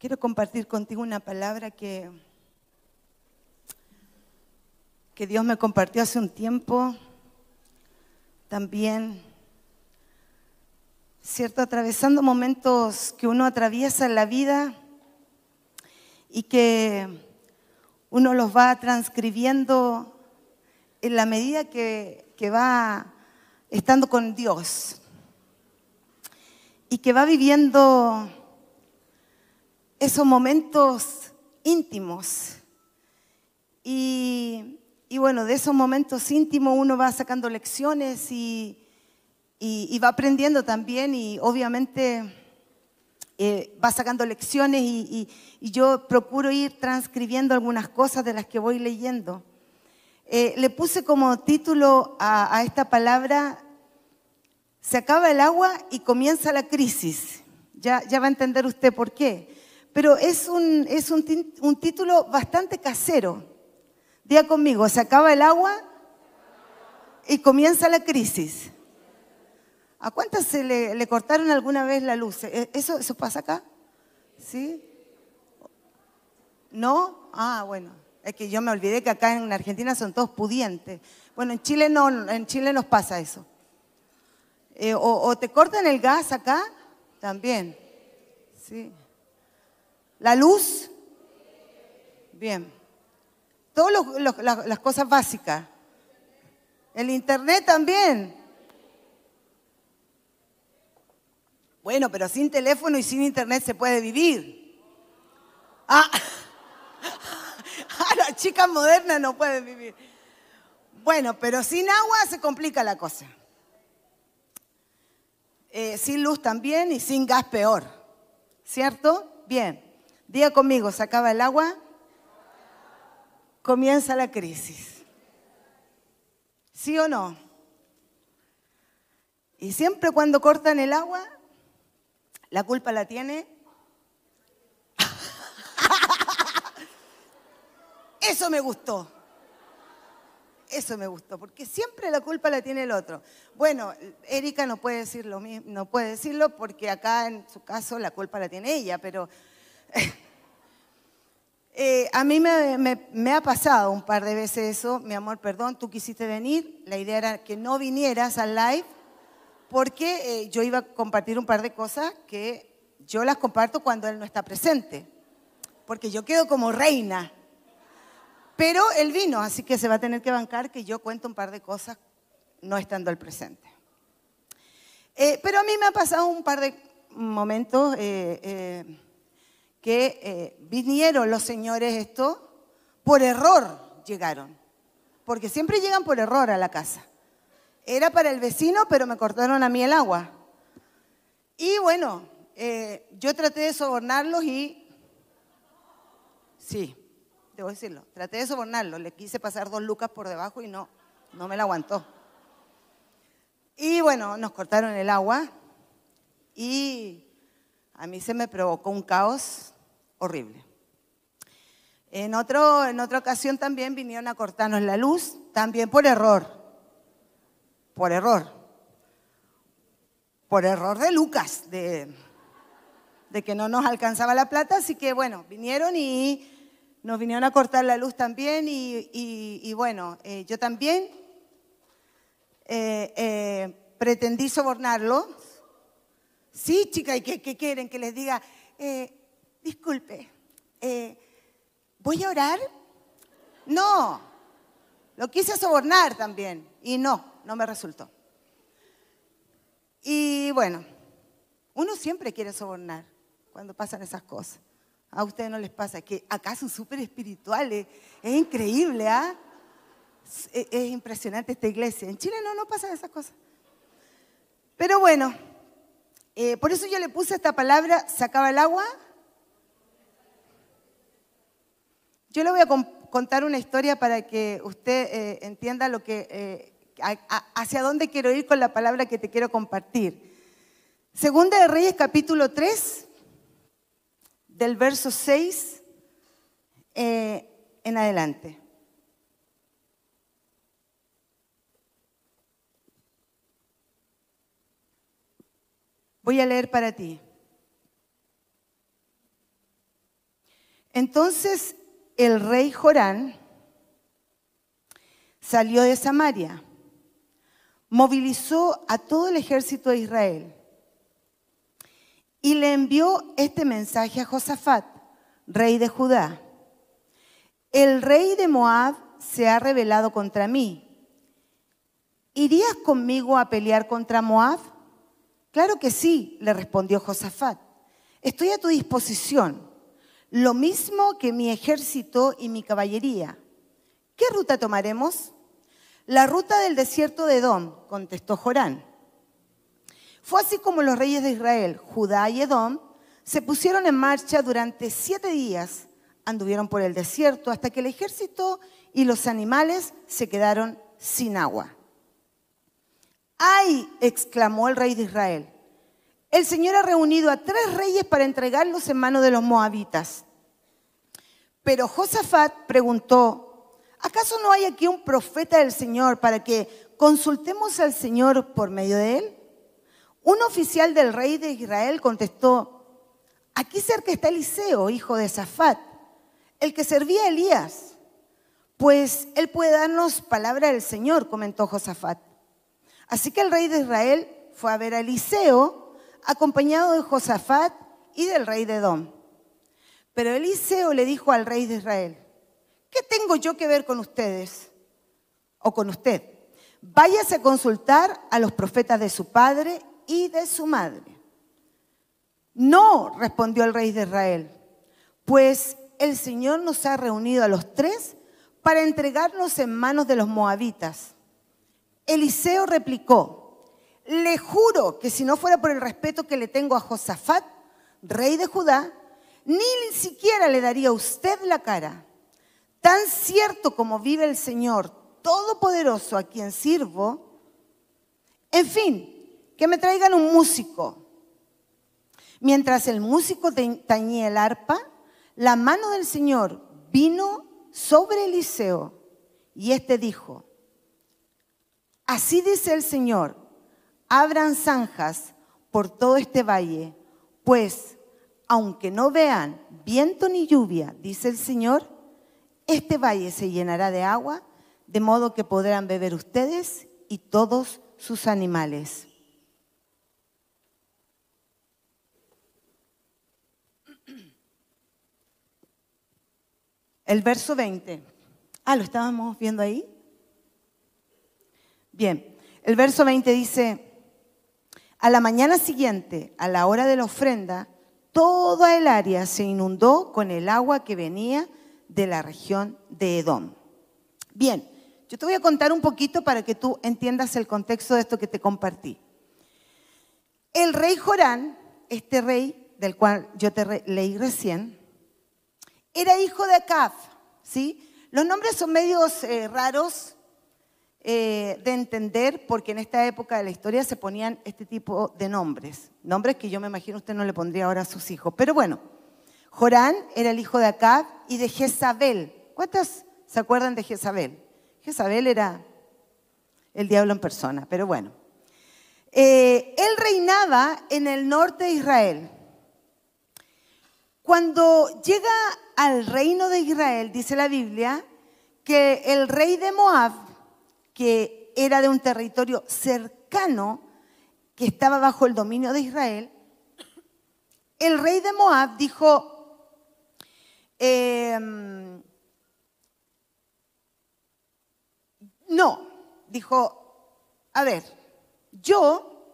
Quiero compartir contigo una palabra que, que Dios me compartió hace un tiempo. También, ¿cierto? Atravesando momentos que uno atraviesa en la vida y que uno los va transcribiendo en la medida que, que va estando con Dios y que va viviendo esos momentos íntimos. Y, bueno, de esos momentos íntimos uno va sacando lecciones y, va aprendiendo también y obviamente eh, va sacando lecciones y, yo procuro ir transcribiendo algunas cosas de las que voy leyendo. Eh, le puse como título a, a esta palabra, se acaba el agua y comienza la crisis. Ya, ya va a entender usted por qué pero es un, es un, título bastante casero. Diga conmigo, se acaba el agua y comienza la crisis. ¿A cuántas se le, cortaron alguna vez la luz? ¿E, ¿Eso, ¿Eso pasa acá? ¿Sí? ¿No? Ah, bueno. Es que yo me olvidé que acá en Argentina son todos pudientes. Bueno, en Chile no, en Chile nos pasa eso. Eh, o, o, te cortan el gas acá, también. Sí. ¿La luz? Bien. Todas las cosas básicas. El internet también. Bueno, pero sin teléfono y sin internet se puede vivir. Ah, las chicas modernas no pueden vivir. Bueno, pero sin agua se complica la cosa. Eh, sin luz también y sin gas peor. ¿Cierto? Bien. Diga conmigo, se acaba el agua, comienza la crisis. ¿Sí o no? Y siempre cuando cortan el agua, la culpa la tiene. Eso me gustó. Eso me gustó, porque siempre la culpa la tiene el otro. Bueno, Erika no puede decirlo, no puede decirlo porque acá en su caso la culpa la tiene ella, pero eh, a mí me, ha pasado un par de veces eso, mi amor, perdón, tú quisiste venir, la idea era que no vinieras al live porque eh, yo iba a compartir un par de cosas que yo las comparto cuando él no está presente, porque yo quedo como reina. Pero él vino, así que se va a tener que bancar que yo cuento un par de cosas no estando al presente. Eh, pero a mí me ha pasado un par de momentos que eh, vinieron los señores esto, por error llegaron, porque siempre llegan por error a la casa. Era para el vecino, pero me cortaron a mí el agua. Y bueno, eh, yo traté de sobornarlos y, sí, debo decirlo, traté de sobornarlos, le quise pasar dos lucas por debajo y no, no me la aguantó. Y bueno, nos cortaron el agua y a mí se me provocó un caos horrible. En, otro, en otra ocasión también vinieron a cortarnos la luz, también por error. Por error. Por error de Lucas, de, de que no nos alcanzaba la plata, así que bueno, vinieron y nos vinieron a cortar la luz también y, bueno, eh, yo también eh, eh, pretendí sobornarlos Sí, chica, ¿y qué, quieren? Que les diga, disculpe, eh, ¿voy a orar? No, lo quise sobornar también y no, no me resultó. Y bueno, uno siempre quiere sobornar cuando pasan esas cosas. A ustedes no les pasa, que acá son súper espirituales, es increíble, ¿ah? Es, es impresionante esta iglesia. En Chile no, no pasan esas cosas. Pero bueno, eh, por eso yo le puse esta palabra, ¿sacaba el agua? Yo le voy a contar una historia para que usted eh, entienda lo que, eh, hacia dónde quiero ir con la palabra que te quiero compartir. Segunda de Reyes capítulo 3, del verso 6 en adelante. Voy a leer para ti. Entonces el rey Jorán salió de Samaria, movilizó a todo el ejército de Israel y le envió este mensaje a Josafat, rey de Judá. El rey de Moab se ha rebelado contra mí. ¿Irías conmigo a pelear contra Moab? Claro que sí, le respondió Josafat. Estoy a tu disposición, lo mismo que mi ejército y mi caballería. ¿Qué ruta tomaremos? La ruta del desierto de Edom, contestó Jorán. Fue así como los reyes de Israel, Judá y Edom, se pusieron en marcha durante siete días, anduvieron por el desierto hasta que el ejército y los animales se quedaron sin agua. ¡Ay! exclamó el rey de Israel. El Señor ha reunido a tres reyes para entregarlos en manos de los moabitas. Pero Josafat preguntó, ¿acaso no hay aquí un profeta del Señor para que consultemos al Señor por medio de él? Un oficial del rey de Israel contestó, aquí cerca está Eliseo, hijo de Safat, el que servía a Elías. Pues él puede darnos palabra del Señor, comentó Josafat. Así que el rey de Israel fue a ver a Eliseo, acompañado de Josafat y del rey de Edom. Pero Eliseo le dijo al rey de Israel, ¿qué tengo yo que ver con ustedes o con usted? Váyase a consultar a los profetas de su padre y de su madre. No, respondió el rey de Israel, pues el Señor nos ha reunido a los tres para entregarnos en manos de los moabitas. Eliseo replicó, le juro que si no fuera por el respeto que le tengo a Josafat, rey de Judá, ni siquiera le daría a usted la cara. Tan cierto como vive el Señor Todopoderoso a quien sirvo, en fin, que me traigan un músico. Mientras el músico tañía el arpa, la mano del Señor vino sobre Eliseo y éste dijo, Así dice el Señor, abran zanjas por todo este valle, pues aunque no vean viento ni lluvia, dice el Señor, este valle se llenará de agua, de modo que podrán beber ustedes y todos sus animales. El verso 20. Ah, ¿lo estábamos viendo ahí? Bien, el verso 20 dice, a la mañana siguiente, a la hora de la ofrenda, toda el área se inundó con el agua que venía de la región de Edom. Bien, yo te voy a contar un poquito para que tú entiendas el contexto de esto que te compartí. El rey Jorán, este rey del cual yo te leí recién, era hijo de Acab, ¿sí? Los nombres son medios eh, raros, eh, de entender, porque en esta época de la historia se ponían este tipo de nombres, nombres que yo me imagino usted no le pondría ahora a sus hijos. Pero bueno, Jorán era el hijo de Acab y de Jezabel. ¿Cuántas se acuerdan de Jezabel? Jezabel era el diablo en persona, pero bueno. Eh, él reinaba en el norte de Israel. Cuando llega al reino de Israel, dice la Biblia, que el rey de Moab que era de un territorio cercano que estaba bajo el dominio de Israel, el rey de Moab dijo, em, no, dijo, a ver, yo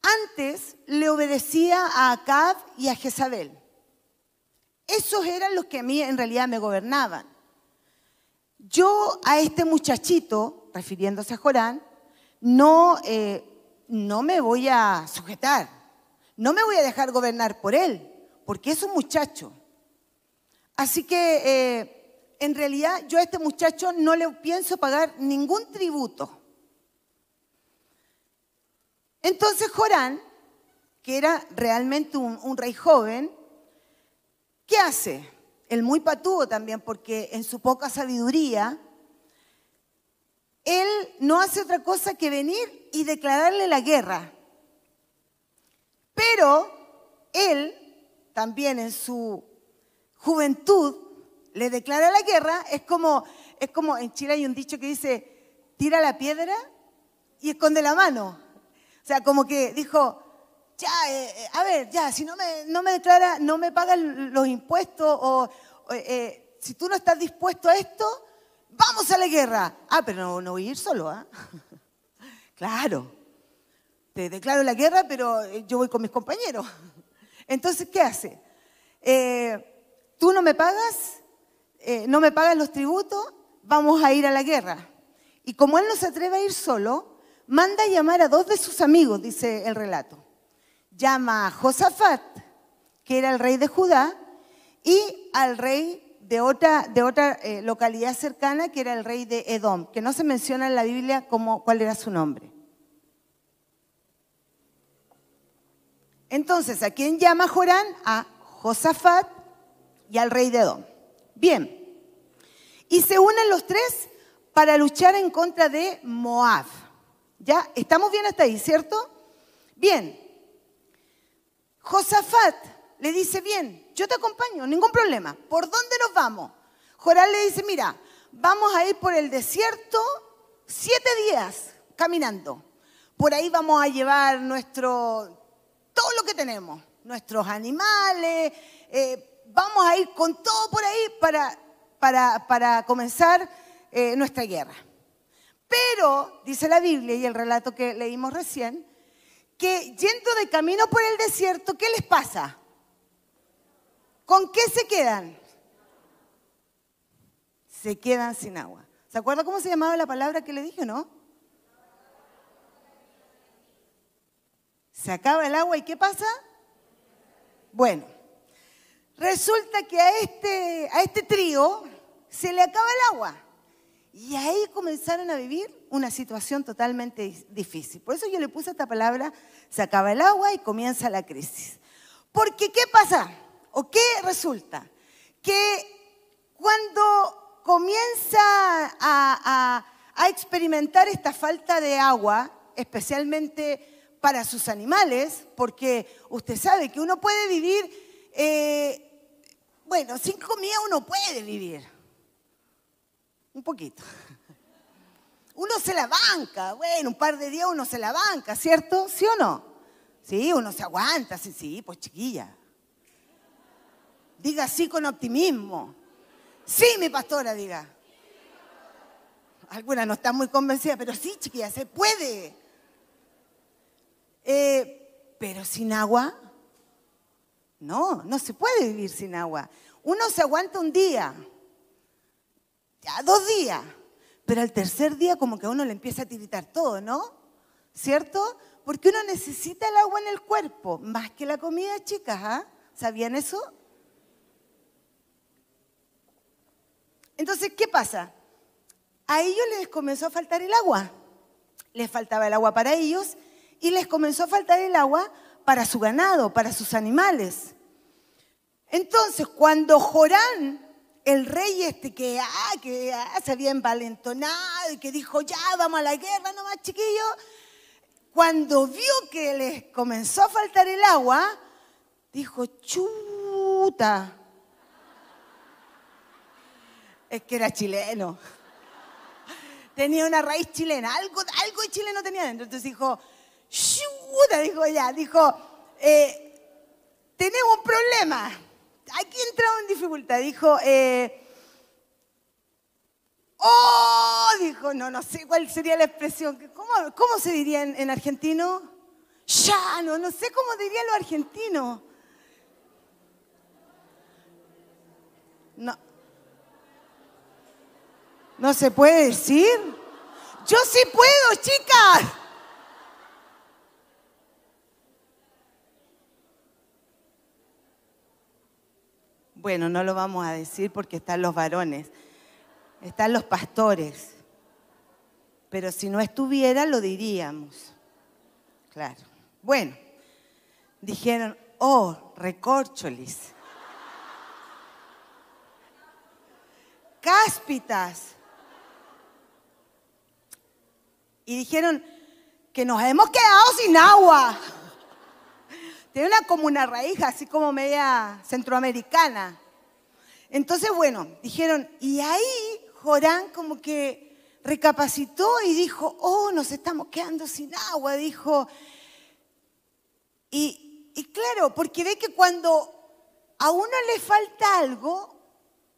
antes le obedecía a Acab y a Jezabel. Esos eran los que a mí en realidad me gobernaban. Yo a este muchachito, refiriéndose a Jorán, no, eh, no me voy a sujetar, no me voy a dejar gobernar por él, porque es un muchacho. Así que eh, en realidad yo a este muchacho no le pienso pagar ningún tributo. Entonces Jorán, que era realmente un, un rey joven, ¿qué hace? El muy patudo también, porque en su poca sabiduría, él no hace otra cosa que venir y declararle la guerra. Pero él también en su juventud le declara la guerra, es como, es como en Chile hay un dicho que dice, tira la piedra y esconde la mano. O sea, como que dijo, ya, eh, eh, a ver, ya, si no me, no me declara, no me pagan los impuestos o, eh, si tú no estás dispuesto a esto, vamos a la guerra. Ah, pero no, no voy a ir solo, ¿ah? claro, te declaro la guerra, pero yo voy con mis compañeros. Entonces, ¿qué hace? tú no me pagas, no me pagas los tributos, vamos a ir a la guerra. Y como él no se atreve a ir solo, manda a llamar a dos de sus amigos, dice el relato llama a Josafat, que era el rey de Judá, y al rey de otra, de otra eh, localidad cercana, que era el rey de Edom, que no se menciona en la Biblia como, cuál era su nombre. Entonces, ¿a quién llama Jorán? A Josafat y al rey de Edom. Bien. Y se unen los tres para luchar en contra de Moab. ¿Ya? ¿Estamos bien hasta ahí, cierto? Bien. Josafat le dice, bien, yo te acompaño, ningún problema. ¿Por dónde nos vamos? Joral le dice, mira, vamos a ir por el desierto siete días caminando. Por ahí vamos a llevar nuestro, todo lo que tenemos, nuestros animales, eh, vamos a ir con todo por ahí para, para, para comenzar eh, nuestra guerra. Pero, dice la Biblia y el relato que leímos recién, que yendo de camino por el desierto, ¿qué les pasa? ¿Con qué se quedan? Se quedan sin agua. ¿Se acuerda cómo se llamaba la palabra que le dije, no? Se acaba el agua y ¿qué pasa? Bueno, resulta que a este, a este trío se le acaba el agua. Y ahí comenzaron a vivir una situación totalmente difícil. Por eso yo le puse esta palabra, se acaba el agua y comienza la crisis. Porque ¿qué pasa? ¿O qué resulta? Que cuando comienza a, experimentar esta falta de agua, especialmente para sus animales, porque usted sabe que uno puede vivir, eh, bueno, sin comida uno puede vivir, un poquito. Uno se la banca, bueno, un par de días uno se la banca, ¿cierto? ¿Sí o no? Sí, uno se aguanta, sí, sí, pues chiquilla. Diga sí con optimismo. Sí, mi pastora, diga. Algunas no están muy convencidas, pero sí, chiquilla, se puede. Eh, pero sin agua, no, no se puede vivir sin agua. Uno se aguanta un día, ya dos días, pero al tercer día como que a uno le empieza a tiritar todo, ¿no? ¿Cierto? Porque uno necesita el agua en el cuerpo, más que la comida, chicas, ¿ah? ¿Sabían eso? Entonces, ¿qué pasa? A ellos les comenzó a faltar el agua. Les faltaba el agua para ellos y les comenzó a faltar el agua para su ganado, para sus animales. Entonces, cuando Jorán el rey este que, ah, que ah, se había envalentonado y que dijo, ya vamos a la guerra nomás, chiquillo, cuando vio que les comenzó a faltar el agua, dijo, chuta. Es que era chileno. Tenía una raíz chilena, algo, algo de chileno tenía dentro. Entonces dijo, chuta, dijo ya, dijo, eh, tenemos un problema aquí entraba en dificultad. Dijo, eh, oh, dijo, no, no sé cuál sería la expresión. ¿Cómo, cómo se diría en, argentino? Ya, no, no sé cómo diría lo argentino. No. ¿No se puede decir? Yo sí puedo, chicas. Bueno, no lo vamos a decir porque están los varones, están los pastores. Pero si no estuviera, lo diríamos. Claro. Bueno, dijeron, oh, recorcholis. Cáspitas. Y dijeron que nos hemos quedado sin agua. Tiene una como una raíz así como media centroamericana. Entonces, bueno, dijeron, y ahí Jorán como que recapacitó y dijo, oh, nos estamos quedando sin agua, dijo. Y, y claro, porque ve que cuando a uno le falta algo,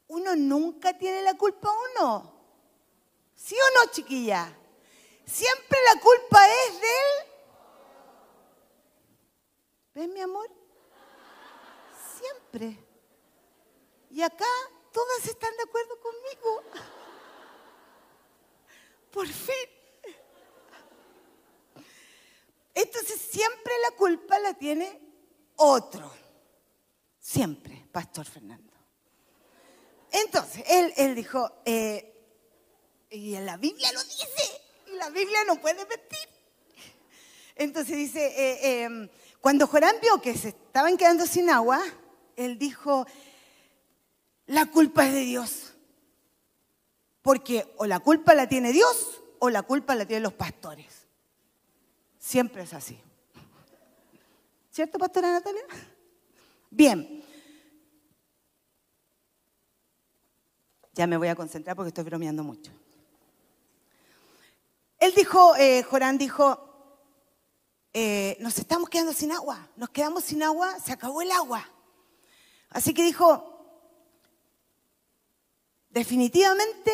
uno nunca tiene la culpa a uno. ¿Sí o no, chiquilla? Siempre la culpa es de él. ¿Ves, mi amor? Siempre. Y acá todas están de acuerdo conmigo. Por fin. Entonces siempre la culpa la tiene otro. Siempre, Pastor Fernando. Entonces, él, él dijo, eh, y la Biblia lo dice, y la Biblia no puede mentir. Entonces dice, eh, em, cuando Jorán vio que se estaban quedando sin agua, él dijo, la culpa es de Dios. Porque o la culpa la tiene Dios o la culpa la tienen los pastores. Siempre es así. ¿Cierto, pastora Natalia? Bien. Ya me voy a concentrar porque estoy bromeando mucho. Él dijo, eh, Jorán dijo, eh, nos estamos quedando sin agua, nos quedamos sin agua, se acabó el agua. Así que dijo, definitivamente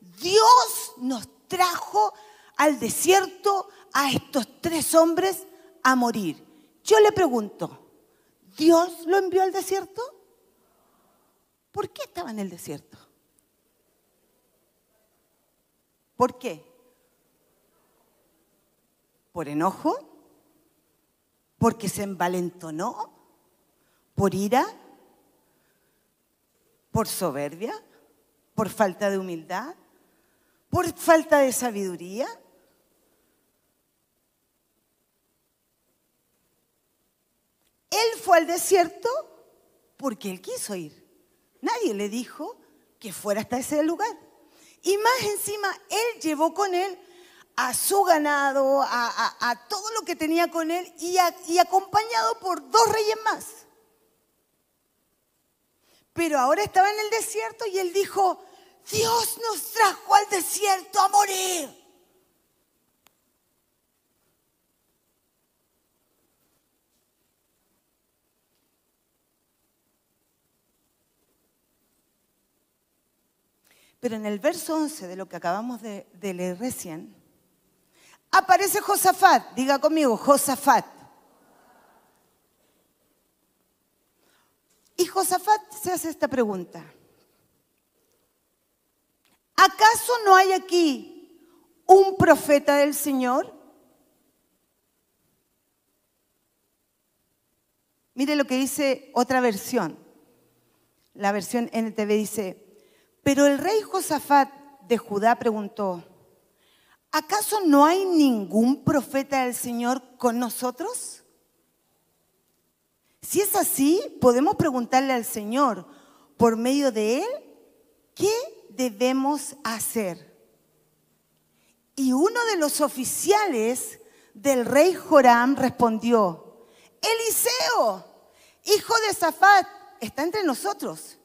Dios nos trajo al desierto a estos tres hombres a morir. Yo le pregunto, ¿Dios lo envió al desierto? ¿Por qué estaba en el desierto? ¿Por qué? ¿Por enojo? ¿Porque se envalentonó? ¿Por ira? ¿Por soberbia? ¿Por falta de humildad? ¿Por falta de sabiduría? Él fue al desierto porque él quiso ir. Nadie le dijo que fuera hasta ese lugar. Y más encima, él llevó con él a su ganado, a, todo lo que tenía con él y, acompañado por dos reyes más. Pero ahora estaba en el desierto y él dijo, Dios nos trajo al desierto a morir. Pero en el verso 11 de lo que acabamos de, de leer recién, aparece Josafat. Diga conmigo, Josafat. Y Josafat se hace esta pregunta. ¿Acaso no hay aquí un profeta del Señor? Mire lo que dice otra versión. La versión NTV dice, pero el rey Josafat de Judá preguntó, ¿acaso no hay ningún profeta del Señor con nosotros? Si es así, podemos preguntarle al Señor por medio de él, ¿qué debemos hacer? Y uno de los oficiales del rey Joram respondió, Eliseo, hijo de Zafat, está entre nosotros.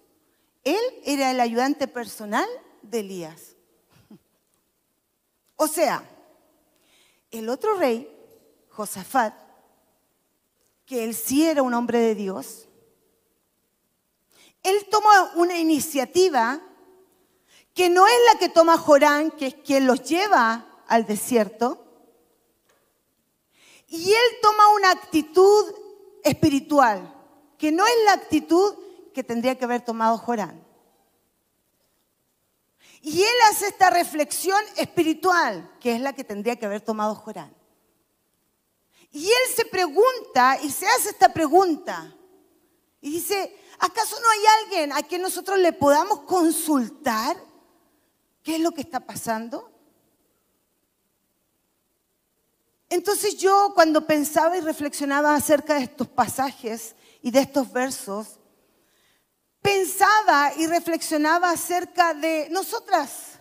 Él era el ayudante personal de Elías. O sea, el otro rey, Josafat, que él sí era un hombre de Dios, él tomó una iniciativa que no es la que toma Jorán, que es quien los lleva al desierto, y él toma una actitud espiritual, que no es la actitud que tendría que haber tomado Jorán. Y él hace esta reflexión espiritual, que es la que tendría que haber tomado Jorán. Y él se pregunta y se hace esta pregunta. Y dice, ¿acaso no hay alguien a quien nosotros le podamos consultar qué es lo que está pasando? Entonces yo cuando pensaba y reflexionaba acerca de estos pasajes y de estos versos, pensaba y reflexionaba acerca de nosotras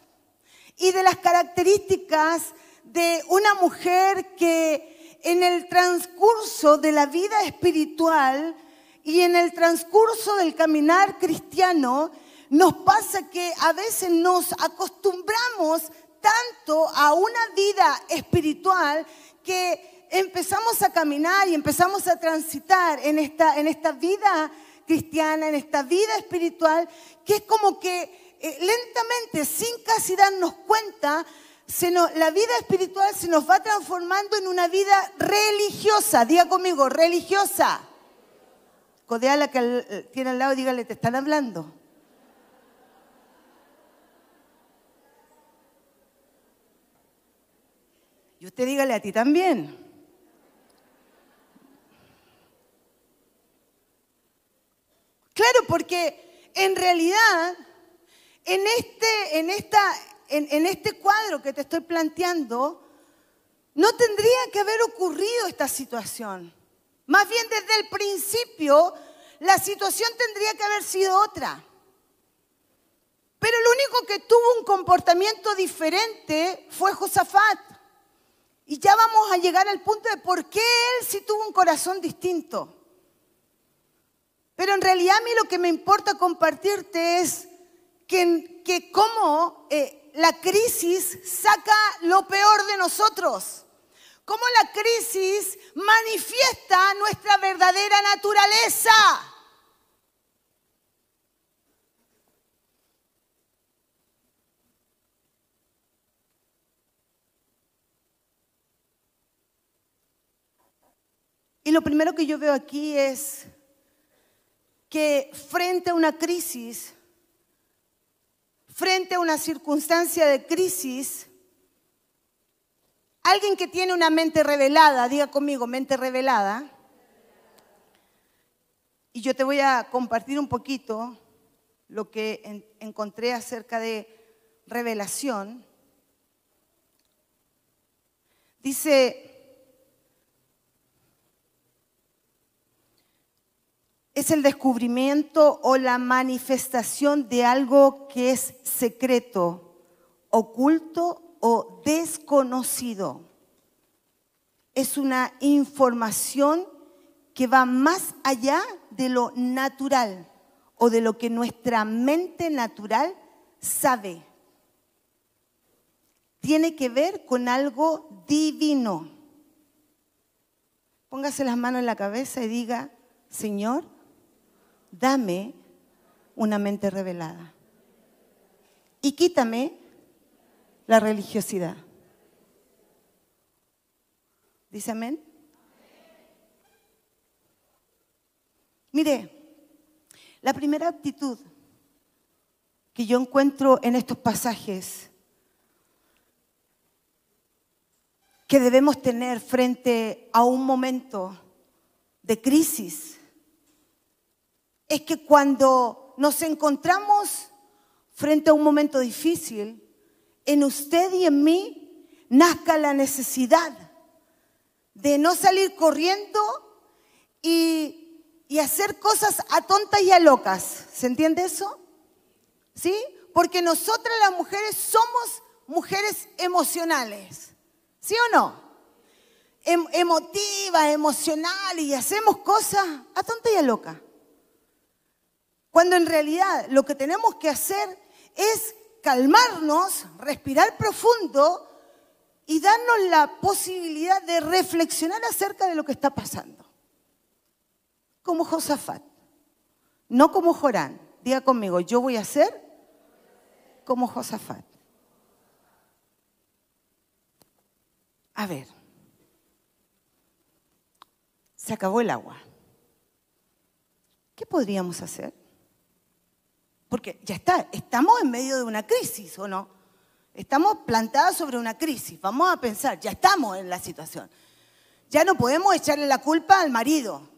y de las características de una mujer que en el transcurso de la vida espiritual y en el transcurso del caminar cristiano nos pasa que a veces nos acostumbramos tanto a una vida espiritual que empezamos a caminar y empezamos a transitar en esta, en esta vida cristiana, en esta vida espiritual, que es como que eh, lentamente, sin casi darnos cuenta, la vida espiritual se nos va transformando en una vida religiosa. Diga conmigo, religiosa. Codea la que eh, tiene al lado dígale, te están hablando. Y usted dígale a ti también. Claro, porque en realidad, en este, en, esta, en, este cuadro que te estoy planteando, no tendría que haber ocurrido esta situación. Más bien desde el principio, la situación tendría que haber sido otra. Pero el único que tuvo un comportamiento diferente fue Josafat. Y ya vamos a llegar al punto de por qué él sí tuvo un corazón distinto. Pero en realidad a mí lo que me importa compartirte es que, cómo eh, la crisis saca lo peor de nosotros. Cómo la crisis manifiesta nuestra verdadera naturaleza. Y lo primero que yo veo aquí es que frente a una crisis, frente a una circunstancia de crisis, alguien que tiene una mente revelada, diga conmigo, mente revelada, y yo te voy a compartir un poquito lo que encontré acerca de revelación. Dice es el descubrimiento o la manifestación de algo que es secreto, oculto o desconocido. Es una información que va más allá de lo natural o de lo que nuestra mente natural sabe. Tiene que ver con algo divino. Póngase las manos en la cabeza y diga, Señor, dame una mente revelada. Y quítame la religiosidad. ¿Dice amén? Mire, la primera actitud que yo encuentro en estos pasajes que debemos tener frente a un momento de crisis es que cuando nos encontramos frente a un momento difícil, en usted y en mí nazca la necesidad de no salir corriendo y, hacer cosas a tontas y a locas. ¿Se entiende eso? ¿Sí? Porque nosotras las mujeres somos mujeres emocionales. ¿Sí o no? Em, emotivas, emocionales y hacemos cosas a tonta y a loca. Cuando en realidad lo que tenemos que hacer es calmarnos, respirar profundo y darnos la posibilidad de reflexionar acerca de lo que está pasando. Como Josafat, no como Jorán. Diga conmigo, yo voy a ser como Josafat. A ver, se acabó el agua. ¿Qué podríamos hacer? Porque ya está, estamos en medio de una crisis, ¿o no? Estamos plantadas sobre una crisis. Vamos a pensar, ya estamos en la situación. Ya no podemos echarle la culpa al marido.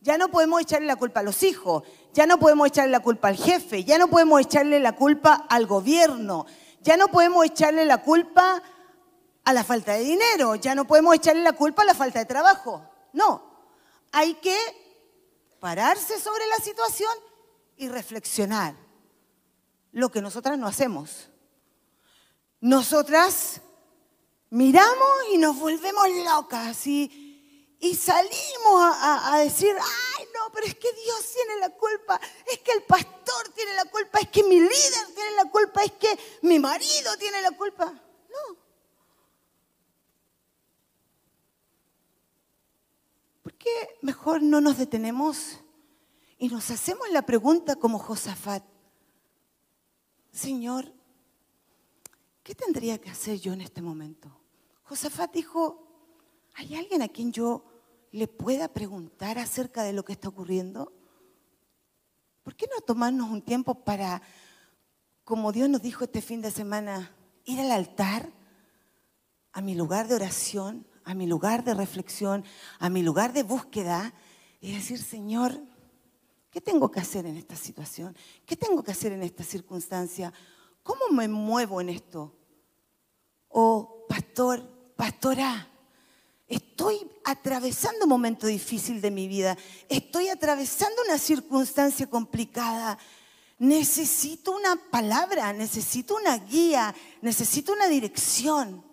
Ya no podemos echarle la culpa a los hijos. Ya no podemos echarle la culpa al jefe. Ya no podemos echarle la culpa al gobierno. Ya no podemos echarle la culpa a la falta de dinero. Ya no podemos echarle la culpa a la falta de trabajo. No. Hay que pararse sobre la situación y reflexionar lo que nosotras no hacemos. Nosotras miramos y nos volvemos locas y, y salimos a, a, decir, ay no, pero es que Dios tiene la culpa, es que el pastor tiene la culpa, es que mi líder tiene la culpa, es que mi marido tiene la culpa. No. ¿Por qué mejor no nos detenemos y nos hacemos la pregunta como Josafat? Señor, ¿qué tendría que hacer yo en este momento? Josafat dijo, ¿hay alguien a quien yo le pueda preguntar acerca de lo que está ocurriendo? ¿Por qué no tomarnos un tiempo para, como Dios nos dijo este fin de semana, ir al altar, a mi lugar de oración, a mi lugar de reflexión, a mi lugar de búsqueda y decir, Señor, ¿qué tengo que hacer en esta situación? ¿Qué tengo que hacer en esta circunstancia? ¿Cómo me muevo en esto? O, pastor, pastora, estoy atravesando un momento difícil de mi vida, estoy atravesando una circunstancia complicada. Necesito una palabra, necesito una guía, necesito una dirección.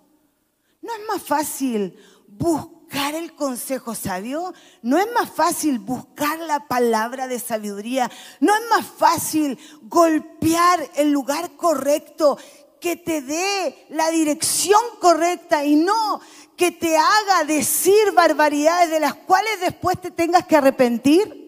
¿No es más fácil buscar el consejo sabio? ¿No es más fácil buscar la palabra de sabiduría? ¿No es más fácil golpear el lugar correcto que te dé la dirección correcta y no que te haga decir barbaridades de las cuales después te tengas que arrepentir?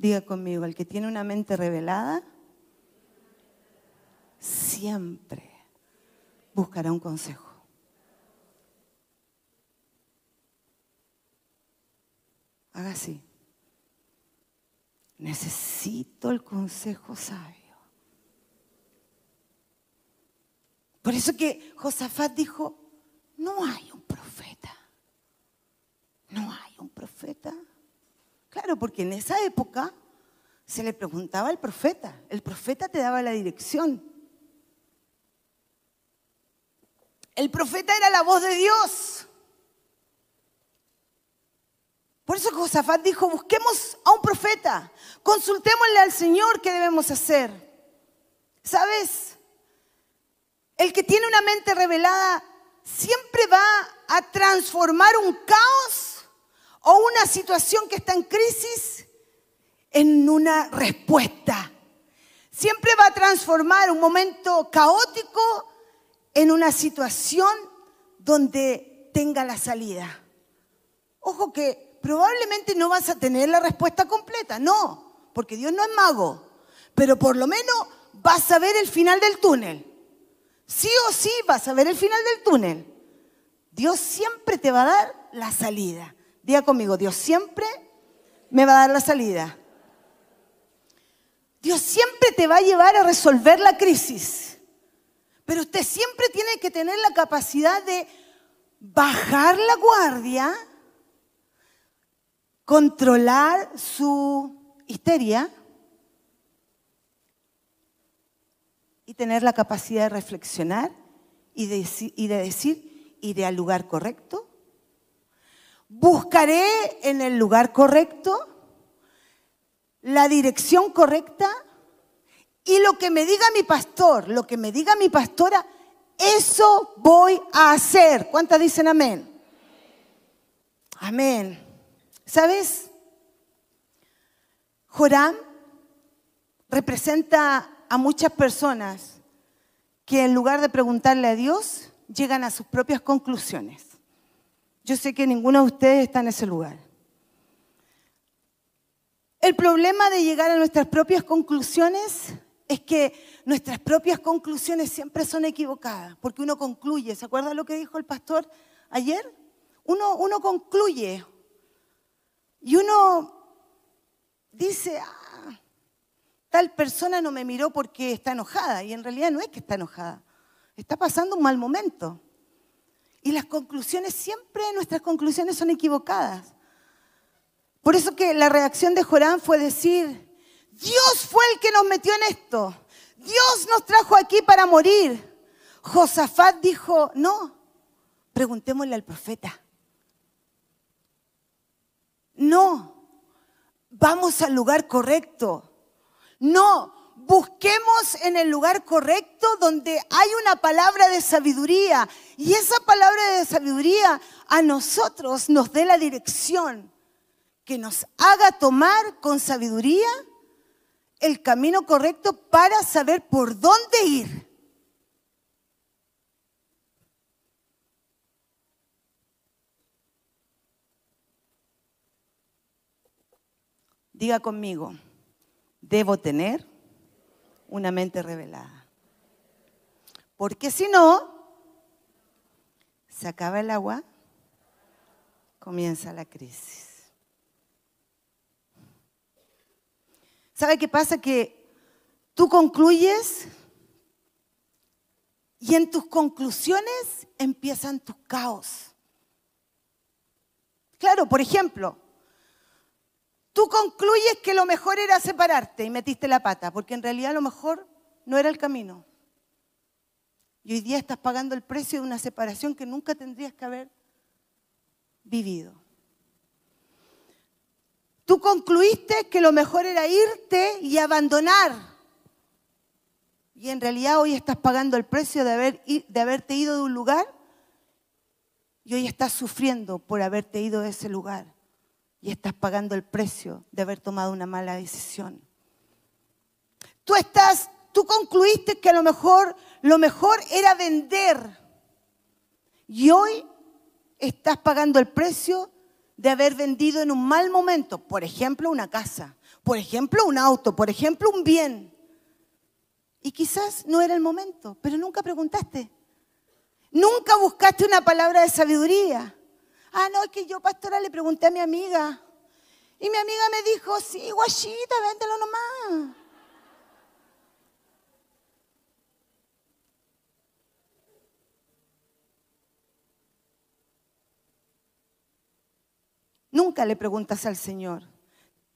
Diga conmigo, el que tiene una mente revelada, siempre buscará un consejo. Haga así. Necesito el consejo sabio. Por eso que Josafat dijo, no hay un profeta. No hay un profeta. Claro, porque en esa época se le preguntaba al profeta. El profeta te daba la dirección. El profeta era la voz de Dios. Por eso Josafat dijo, busquemos a un profeta, consultémosle al Señor qué debemos hacer. ¿Sabes? El que tiene una mente revelada siempre va a transformar un caos o una situación que está en crisis en una respuesta. Siempre va a transformar un momento caótico en una situación donde tenga la salida. Ojo que probablemente no vas a tener la respuesta completa, no, porque Dios no es mago, pero por lo menos vas a ver el final del túnel. Sí o sí vas a ver el final del túnel. Dios siempre te va a dar la salida. Diga conmigo, Dios siempre me va a dar la salida. Dios siempre te va a llevar a resolver la crisis. Pero usted siempre tiene que tener la capacidad de bajar la guardia, controlar su histeria y tener la capacidad de reflexionar y de, decir, iré al lugar correcto, buscaré en el lugar correcto la dirección correcta y lo que me diga mi pastor, lo que me diga mi pastora, eso voy a hacer. ¿Cuántas dicen amén? Amén. ¿Sabes? Joram representa a muchas personas que en lugar de preguntarle a Dios, llegan a sus propias conclusiones. Yo sé que ninguno de ustedes está en ese lugar. El problema de llegar a nuestras propias conclusiones es que nuestras propias conclusiones siempre son equivocadas, porque uno concluye, ¿se acuerda lo que dijo el pastor ayer? Uno, uno concluye y uno dice, ah, tal persona no me miró porque está enojada, y en realidad no es que está enojada, está pasando un mal momento. Y las conclusiones, siempre nuestras conclusiones son equivocadas. Por eso que la reacción de Jorán fue decir, Dios fue el que nos metió en esto. Dios nos trajo aquí para morir. Josafat dijo, no, preguntémosle al profeta. No, vamos al lugar correcto. No, busquemos en el lugar correcto donde hay una palabra de sabiduría. Y esa palabra de sabiduría a nosotros nos dé la dirección que nos haga tomar con sabiduría el camino correcto para saber por dónde ir. Diga conmigo, debo tener una mente revelada. Porque si no, se acaba el agua, comienza la crisis. ¿Sabe qué pasa? Que tú concluyes y en tus conclusiones empiezan tus caos. Claro, por ejemplo, Tú concluyes que lo mejor era separarte y metiste la pata, porque en realidad lo mejor no era el camino. Y hoy día estás pagando el precio de una separación que nunca tendrías que haber vivido. Tú concluiste que lo mejor era irte y abandonar. Y en realidad hoy estás pagando el precio de, haber, de haberte ido de un lugar y hoy estás sufriendo por haberte ido de ese lugar y estás pagando el precio de haber tomado una mala decisión. Tú estás, tú concluiste que a lo mejor lo mejor era vender y hoy estás pagando el precio de haber vendido en un mal momento, por ejemplo, una casa, por ejemplo, un auto, por ejemplo, un bien. Y quizás no era el momento, pero nunca preguntaste. Nunca buscaste una palabra de sabiduría. Ah, no, es que yo, pastora, le pregunté a mi amiga. Y mi amiga me dijo, sí, guachita, véndelo nomás. Nunca le preguntas al Señor.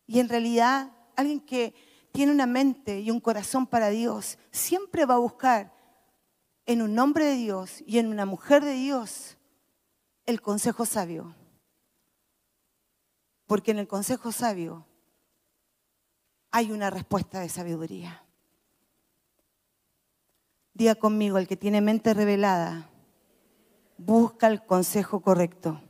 Y en realidad, alguien que tiene una mente y un corazón para Dios, siempre va a buscar en un nombre de Dios y en una mujer de Dios el consejo sabio. Porque en el consejo sabio hay una respuesta de sabiduría. Diga conmigo, el que tiene mente revelada, busca el consejo correcto.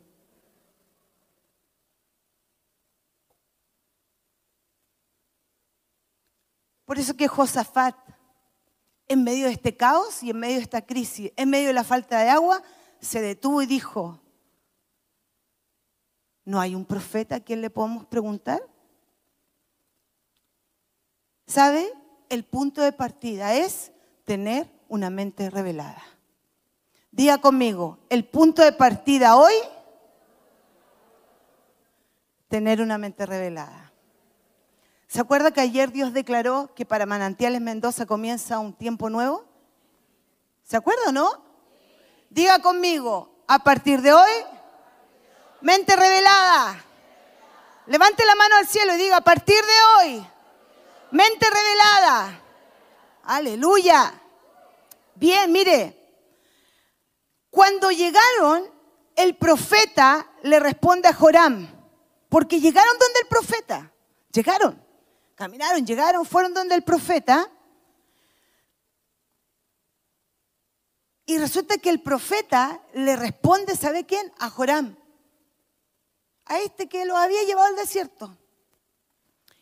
Por eso que Josafat, en medio de este caos y en medio de esta crisis, en medio de la falta de agua, se detuvo y dijo, ¿No hay un profeta a quien le podemos preguntar? ¿Sabe? El punto de partida es tener una mente revelada. Diga conmigo, el punto de partida hoy, tener una mente revelada. ¿Se acuerda que ayer Dios declaró que para Manantiales Mendoza comienza un tiempo nuevo? ¿Se acuerda o no? Diga conmigo, a partir de hoy Mente revelada. Levante la mano al cielo y diga, a partir de hoy, mente revelada. Aleluya. Bien, mire. Cuando llegaron, el profeta le responde a Joram, porque llegaron donde el profeta. Llegaron, caminaron, llegaron, fueron donde el profeta. Y resulta que el profeta le responde, ¿sabe quién? A Joram a este que lo había llevado al desierto.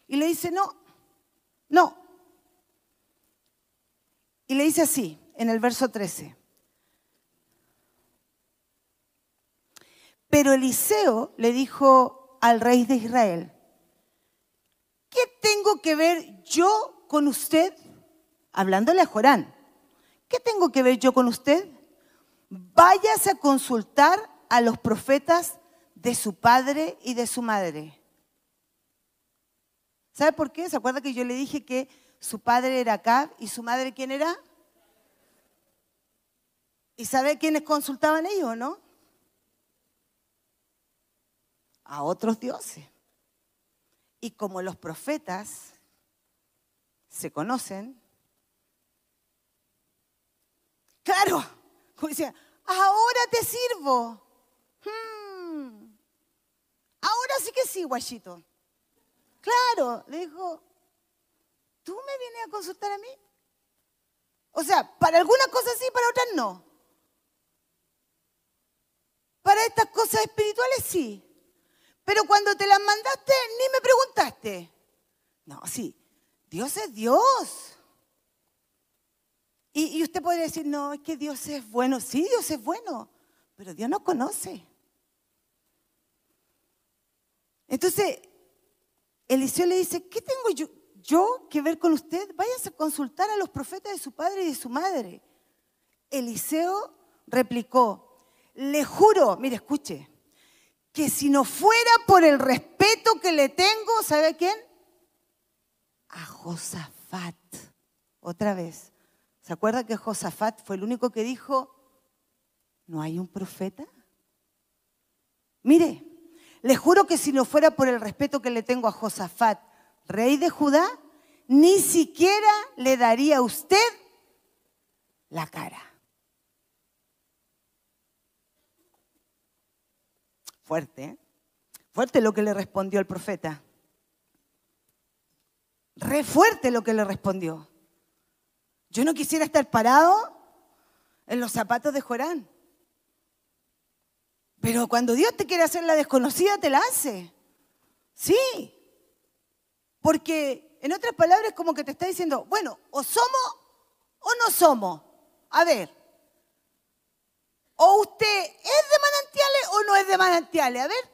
Y le dice, no, no. Y le dice así, en el verso 13. Pero Eliseo le dijo al rey de Israel, ¿qué tengo que ver yo con usted? Hablándole a Jorán, ¿qué tengo que ver yo con usted? Váyase a consultar a los profetas de su padre y de su madre. ¿Sabe por qué? ¿Se acuerda que yo le dije que su padre era Acab y su madre quién era? ¿Y sabe quiénes consultaban ellos, no? A otros dioses. Y como los profetas se conocen, claro, como decía, ahora te sirvo. Hmm. Ahora sí que sí, guachito. Claro, le dijo, ¿tú me vienes a consultar a mí? O sea, para algunas cosas sí, para otras no. Para estas cosas espirituales sí. Pero cuando te las mandaste, ni me preguntaste. No, sí, Dios es Dios. Y, usted podría decir, no, es que Dios es bueno. Sí, Dios es bueno, pero Dios no conoce. Entonces, Eliseo le dice, ¿qué tengo yo, yo que ver con usted? Váyase a consultar a los profetas de su padre y de su madre. Eliseo replicó, le juro, mire, escuche, que si no fuera por el respeto que le tengo, ¿sabe quién? A Josafat. Otra vez. ¿Se acuerda que Josafat fue el único que dijo, ¿no hay un profeta? Mire, le juro que si no fuera por el respeto que le tengo a Josafat, rey de Judá, ni siquiera le daría a usted la cara. Fuerte, ¿eh? Fuerte lo que le respondió el profeta. Re fuerte lo que le respondió. Yo no quisiera estar parado en los zapatos de Jorán. Pero cuando Dios te quiere hacer la desconocida, te la hace. Sí. Porque en otras palabras, como que te está diciendo, bueno, o somos o no somos. A ver, o usted es de manantiales o no es de manantiales. A ver,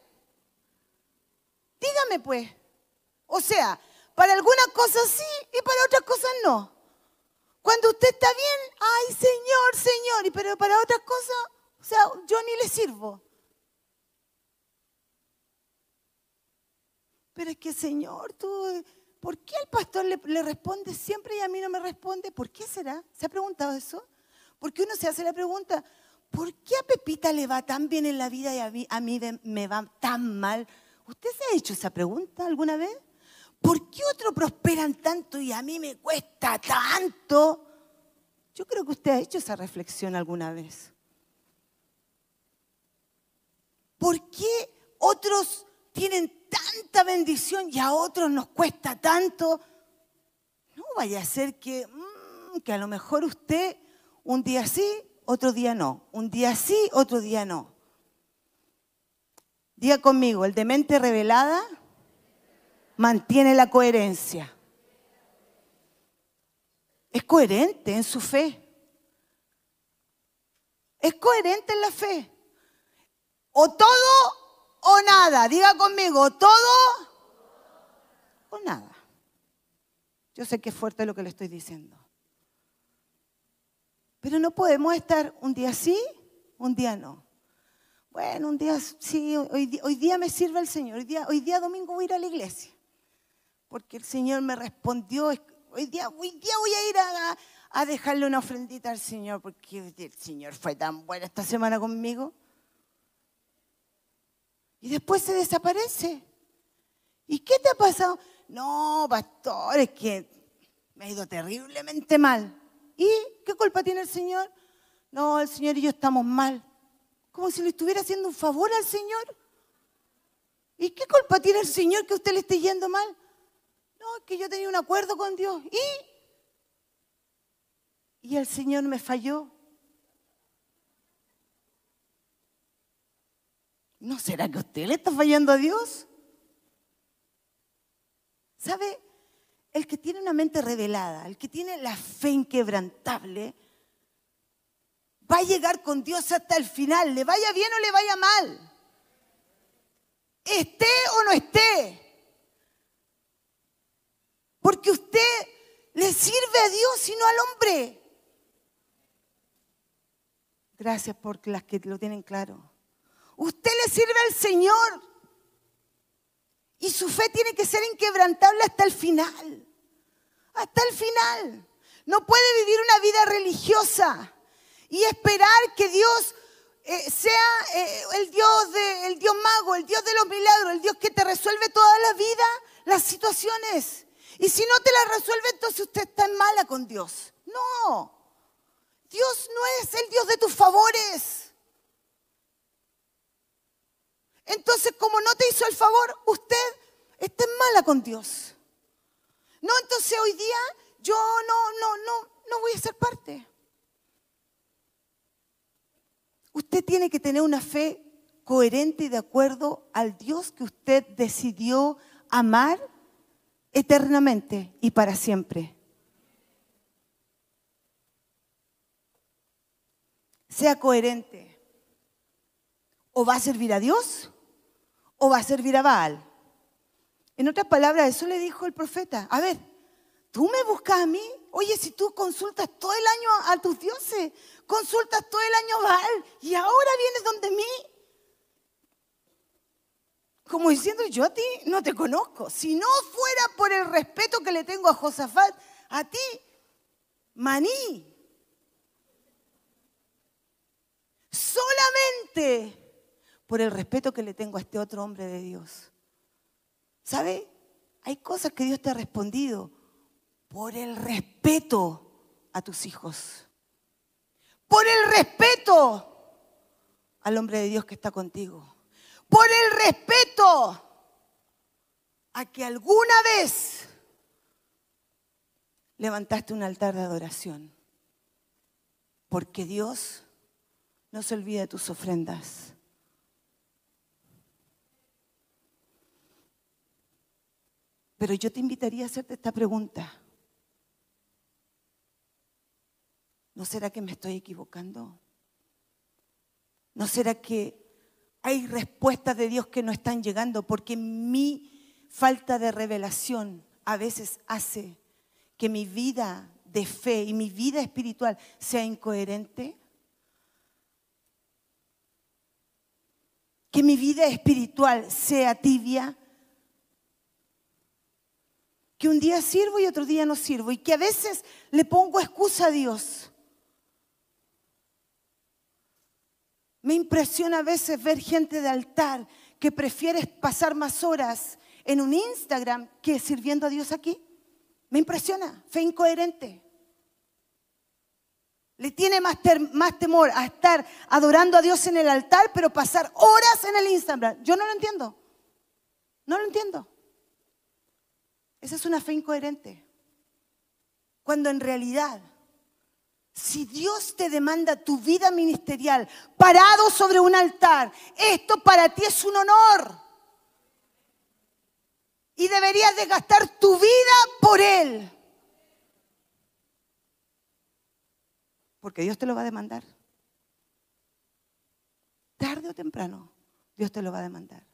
dígame pues. O sea, para algunas cosas sí y para otras cosas no. Cuando usted está bien, ay Señor, Señor, y pero para otras cosas, o sea, yo ni le sirvo. Pero es que Señor, tú, ¿por qué al pastor le, responde siempre y a mí no me responde? ¿Por qué será? ¿Se ha preguntado eso? Porque uno se hace la pregunta, ¿por qué a Pepita le va tan bien en la vida y a mí, me va tan mal? ¿Usted se ha hecho esa pregunta alguna vez? ¿Por qué otros prosperan tanto y a mí me cuesta tanto? Yo creo que usted ha hecho esa reflexión alguna vez. ¿Por qué otros tienen tanta bendición y a otros nos cuesta tanto? No vaya a ser que, mm, que a lo mejor usted un día sí otro día no. Un día sí, otro día no. Diga conmigo, el de mente revelada mantiene la coherencia. Es coherente en su fe. Es coherente en la fe. O todo o nada. Diga conmigo, todo o nada. Yo sé que es fuerte lo que le estoy diciendo. Pero no podemos estar un día sí, un día no. Bueno, un día sí, hoy, día me sirve el Señor, hoy día, hoy día domingo voy a ir a la iglesia, porque el Señor me respondió, hoy día, hoy día voy a ir a, a dejarle una ofrendita al Señor, porque el Señor fue tan bueno esta semana conmigo. Y después se desaparece. ¿Y qué te ha pasado? No, pastor, es que me ha ido terriblemente mal. ¿Y qué culpa tiene el Señor? No, el Señor y yo estamos mal. Como si le estuviera haciendo un favor al Señor. ¿Y qué culpa tiene el Señor que usted le esté yendo mal? No, es que yo tenía un acuerdo con Dios. ¿Y? Y el Señor me falló. ¿No será que usted le está fallando a Dios? ¿Sabe? el que tiene una mente revelada, el que tiene la fe inquebrantable, va a llegar con Dios hasta el final, le vaya bien o le vaya mal. Esté o no esté. Porque usted le sirve a Dios y no al hombre. Gracias por las que lo tienen claro. Usted le sirve al Señor. Y su fe tiene que ser inquebrantable hasta el final. Hasta el final. No puede vivir una vida religiosa y esperar que Dios eh, sea eh, el, Dios de, el Dios mago, el Dios de los milagros, el Dios que te resuelve toda la vida, las situaciones. Y si no te las resuelve, entonces usted está en mala con Dios. No. Dios no es el Dios de tus favores. Entonces, como no te hizo el favor, usted está en mala con Dios. No, entonces hoy día yo no, no, no, no voy a ser parte. Usted tiene que tener una fe coherente y de acuerdo al Dios que usted decidió amar eternamente y para siempre. Sea coherente. O va a servir a Dios o va a servir a Baal. En otras palabras, eso le dijo el profeta. A ver, tú me buscas a mí. Oye, si tú consultas todo el año a tus dioses, consultas todo el año a Baal y ahora vienes donde mí. Como diciendo, yo a ti no te conozco. Si no fuera por el respeto que le tengo a Josafat, a ti, maní. Solamente por el respeto que le tengo a este otro hombre de Dios. ¿Sabe? Hay cosas que Dios te ha respondido por el respeto a tus hijos. Por el respeto al hombre de Dios que está contigo por el respeto a que alguna vez levantaste un altar de adoración. Porque Dios no se olvida de tus ofrendas. Pero yo te invitaría a hacerte esta pregunta. ¿No será que me estoy equivocando? ¿No será que hay respuestas de Dios que no están llegando porque mi falta de revelación a veces hace que mi vida de fe y mi vida espiritual sea incoherente. Que mi vida espiritual sea tibia. Que un día sirvo y otro día no sirvo. Y que a veces le pongo excusa a Dios. Me impresiona a veces ver gente de altar que prefiere pasar más horas en un Instagram que sirviendo a Dios aquí. Me impresiona, fe incoherente. Le tiene más, más, temor a estar adorando a Dios en el altar, pero pasar horas en el Instagram. Yo no lo entiendo. No lo entiendo. Esa es una fe incoherente. Cuando en realidad si Dios te demanda tu vida ministerial parado sobre un altar, esto para ti es un honor. Y deberías de gastar tu vida por Él. Porque Dios te lo va a demandar. Tarde o temprano, Dios te lo va a demandar.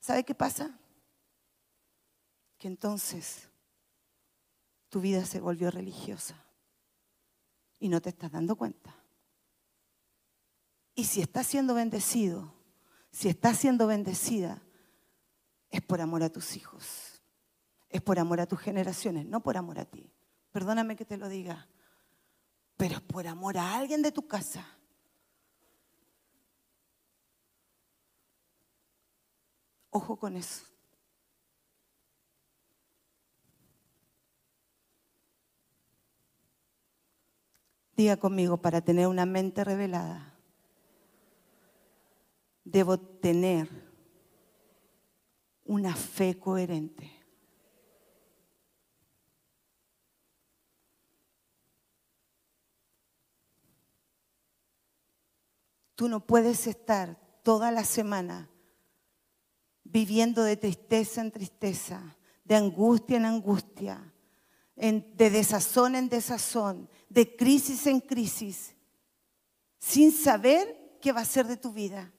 ¿Sabe qué pasa? Que entonces tu vida se volvió religiosa y no te estás dando cuenta. Y si estás siendo bendecido, si estás siendo bendecida, es por amor a tus hijos, es por amor a tus generaciones, no por amor a ti. Perdóname que te lo diga, pero es por amor a alguien de tu casa. Ojo con eso. Diga conmigo, para tener una mente revelada, debo tener una fe coherente. Tú no puedes estar toda la semana viviendo de tristeza en tristeza, de angustia en angustia, de desazón en desazón, de crisis en crisis, sin saber qué va a ser de tu vida.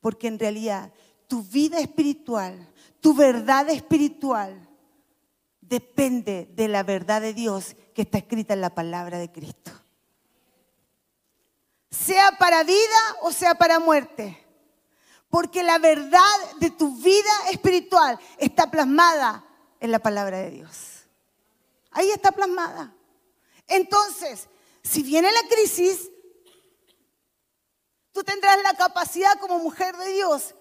Porque en realidad tu vida espiritual, tu verdad espiritual, depende de la verdad de Dios que está escrita en la palabra de Cristo. Sea para vida o sea para muerte. Porque la verdad de tu vida espiritual está plasmada en la palabra de Dios. Ahí está plasmada. Entonces, si viene la crisis, tú tendrás la capacidad como mujer de Dios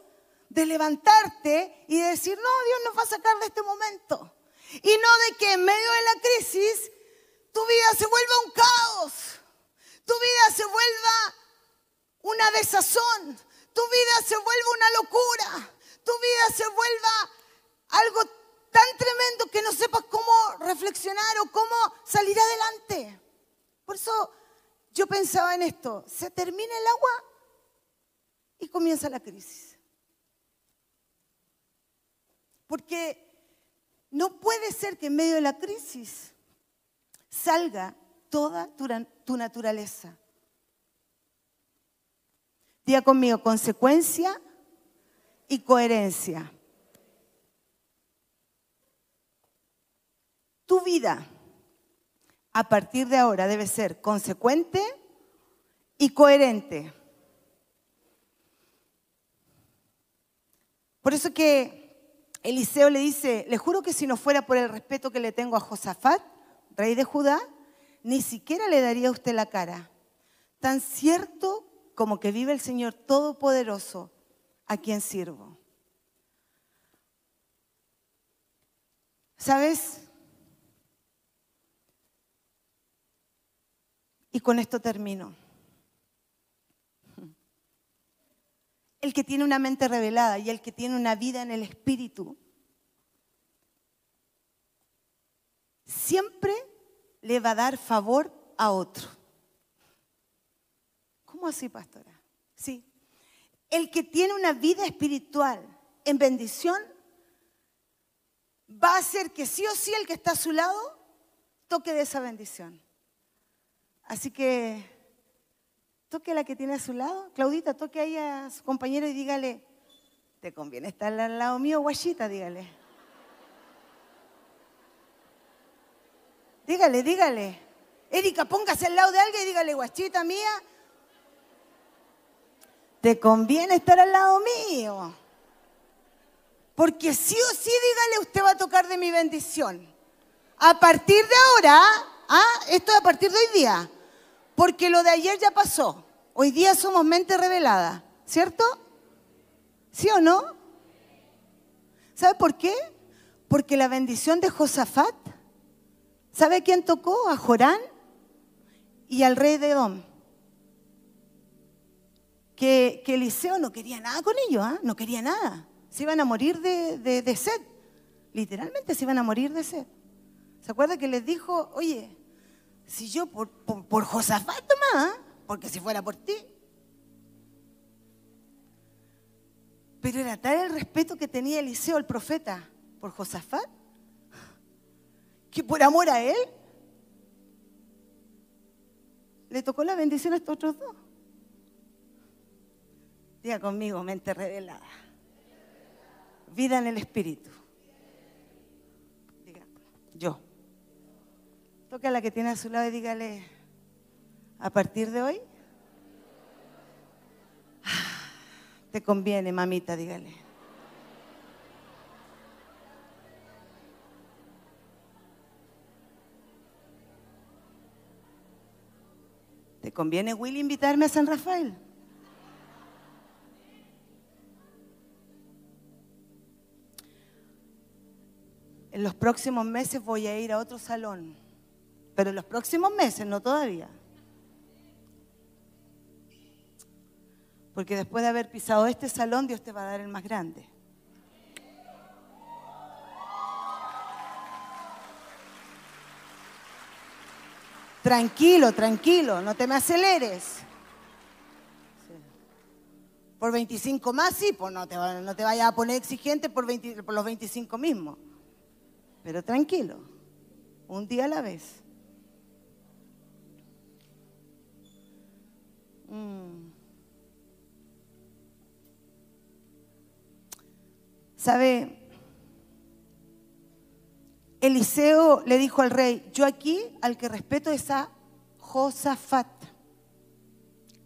de levantarte y decir, no, Dios nos va a sacar de este momento. Y no de que en medio de la crisis tu vida se vuelva un caos, tu vida se vuelva una desazón, tu vida se vuelva una locura, tu vida se vuelva algo tan tremendo que no sepas cómo reflexionar o cómo salir adelante. Por eso yo pensaba en esto, se termina el agua y comienza la crisis. Porque no puede ser que en medio de la crisis salga toda tu, naturaleza. Diga conmigo, consecuencia y coherencia. Tu vida a partir de ahora debe ser consecuente y coherente. Por eso que Eliseo le dice, le juro que si no fuera por el respeto que le tengo a Josafat, rey de Judá, ni siquiera le daría a usted la cara. Tan cierto como que vive el Señor Todopoderoso a quien sirvo. ¿Sabes? Y con esto termino. El que tiene una mente revelada y el que tiene una vida en el Espíritu, siempre le va a dar favor a otro. ¿Cómo así, pastora? Sí. El que tiene una vida espiritual en bendición va a hacer que sí o sí el que está a su lado toque de esa bendición. Así que toque a la que tiene a su lado. Claudita, toque ahí a su compañero y dígale, te conviene estar al lado mío, guayita, dígale. Dígale, dígale. Erika, póngase al lado de alguien y dígale, guachita mía, te conviene estar al lado mío. Porque sí o sí, dígale, usted va a tocar de mi bendición. A partir de ahora, ¿ah? esto es a partir de hoy día, porque lo de ayer ya pasó. Hoy día somos mente revelada, ¿cierto? ¿Sí o no? ¿Sabe por qué? Porque la bendición de Josafat ¿Sabe quién tocó? A Jorán y al rey de Edom. Que, Eliseo no quería nada con ellos, ¿ah? no quería nada. Se iban a morir de, sed. Literalmente se iban a morir de sed. ¿Se acuerda que les dijo, oye, si yo por, Josafat ¿ah? porque si fuera por ti. Pero era tal el respeto que tenía Eliseo, el profeta, por Josafat, que por amor a Él le tocó la bendición a estos otros dos. Diga conmigo, mente revelada. Vida en el Espíritu. Toque a la que tiene a su lado y dígale, a partir de hoy, te conviene, mamita, dígale. ¿Te conviene, Willy, invitarme a San Rafael? En los próximos meses voy a ir a otro salón, pero en los próximos meses, no todavía. Porque después de haber pisado este salón, Dios te va a dar el más grande. Tranquilo, tranquilo, no te me aceleres. Por 25 más, sí, pues no te, no vayas a poner exigente por, por los 25 mismos. Pero tranquilo, un día a la vez. Mm. ¿Sabe? Eliseo le dijo al rey, yo aquí al que respeto es a Josafat.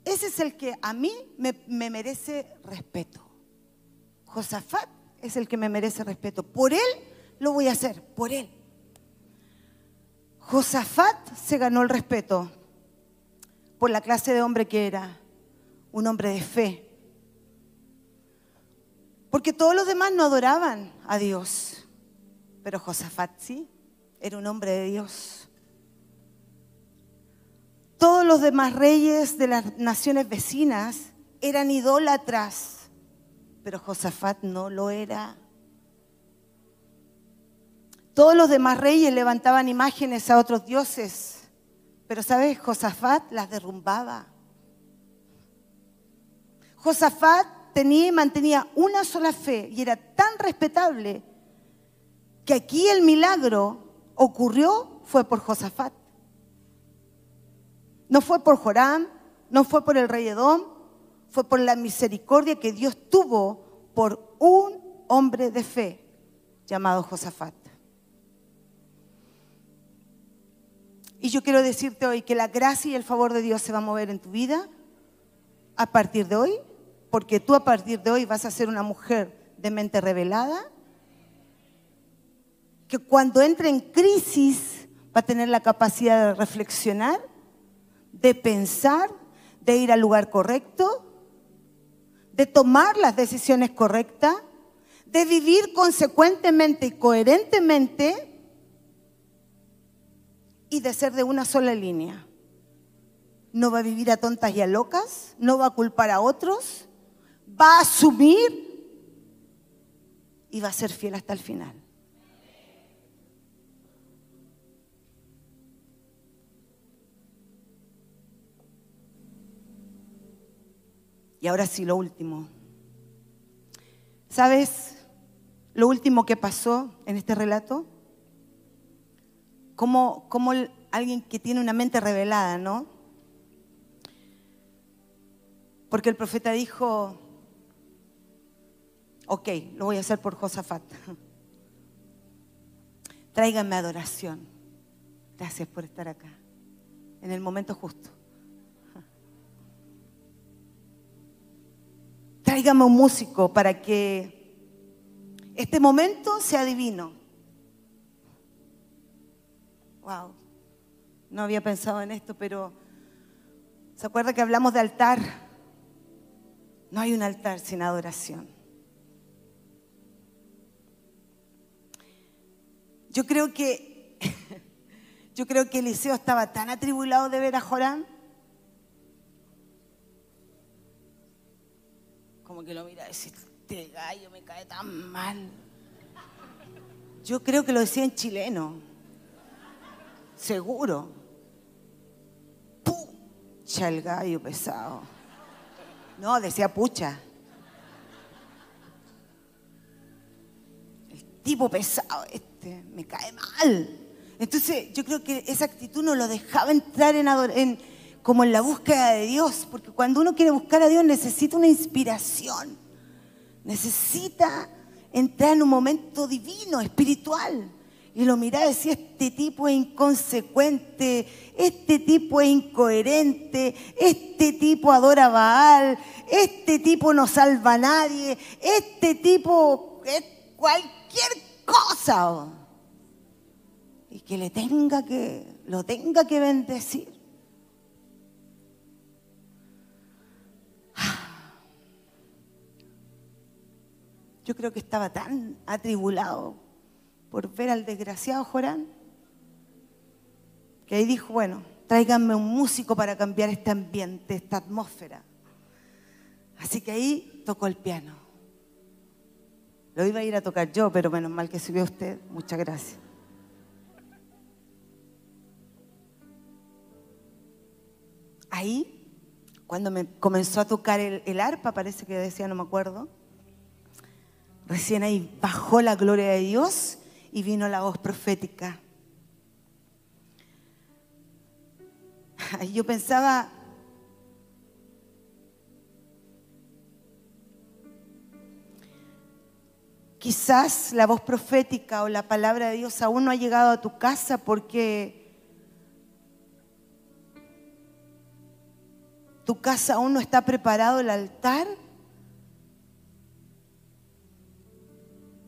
Ese es el que a mí me, merece respeto. Josafat es el que me merece respeto. Por él lo voy a hacer, por él. Josafat se ganó el respeto por la clase de hombre que era, un hombre de fe. Porque todos los demás no adoraban a Dios. Pero Josafat sí, era un hombre de Dios. Todos los demás reyes de las naciones vecinas eran idólatras, pero Josafat no lo era. Todos los demás reyes levantaban imágenes a otros dioses, pero ¿sabes? Josafat las derrumbaba. Josafat tenía y mantenía una sola fe y era tan respetable que aquí el milagro ocurrió fue por Josafat. No fue por Joram, no fue por el rey Edom, fue por la misericordia que Dios tuvo por un hombre de fe llamado Josafat. Y yo quiero decirte hoy que la gracia y el favor de Dios se va a mover en tu vida a partir de hoy, porque tú a partir de hoy vas a ser una mujer de mente revelada, que cuando entre en crisis va a tener la capacidad de reflexionar, de pensar, de ir al lugar correcto, de tomar las decisiones correctas, de vivir consecuentemente y coherentemente y de ser de una sola línea. No va a vivir a tontas y a locas, no va a culpar a otros, va a asumir y va a ser fiel hasta el final. Y ahora sí, lo último. ¿Sabes lo último que pasó en este relato? Como, alguien que tiene una mente revelada, ¿no? Porque el profeta dijo, ok, lo voy a hacer por Josafat. Tráiganme adoración. Gracias por estar acá, en el momento justo. Tráigame un músico para que este momento sea divino. Wow, no había pensado en esto, pero ¿se acuerda que hablamos de altar? No hay un altar sin adoración. Yo creo que yo creo que Eliseo estaba tan atribulado de ver a Joram como que lo mira y dice, este gallo me cae tan mal. Yo creo que lo decía en chileno seguro. Pucha el gallo pesado. No, decía pucha. El tipo pesado este me cae mal. Entonces yo creo que esa actitud no lo dejaba entrar en, en, como en la búsqueda de Dios, porque cuando uno quiere buscar a Dios necesita una inspiración, necesita entrar en un momento divino, espiritual. Y lo miraba y decía, este tipo es inconsecuente, este tipo es incoherente, este tipo adora Baal, este tipo no salva a nadie, este tipo es cualquier cosa. Y que le tenga que, lo tenga que bendecir. Yo creo que estaba tan atribulado por ver al desgraciado Jorán, que ahí dijo, bueno, tráiganme un músico para cambiar este ambiente, esta atmósfera. Así que ahí tocó el piano. Lo iba a ir a tocar yo, pero menos mal que subió usted. Muchas gracias. Ahí, cuando me comenzó a tocar el, el arpa, parece que decía, no me acuerdo, recién ahí bajó la gloria de Dios y vino la voz profética. Yo pensaba, quizás la voz profética o la palabra de Dios aún no ha llegado a tu casa porque tu casa aún no está preparado el altar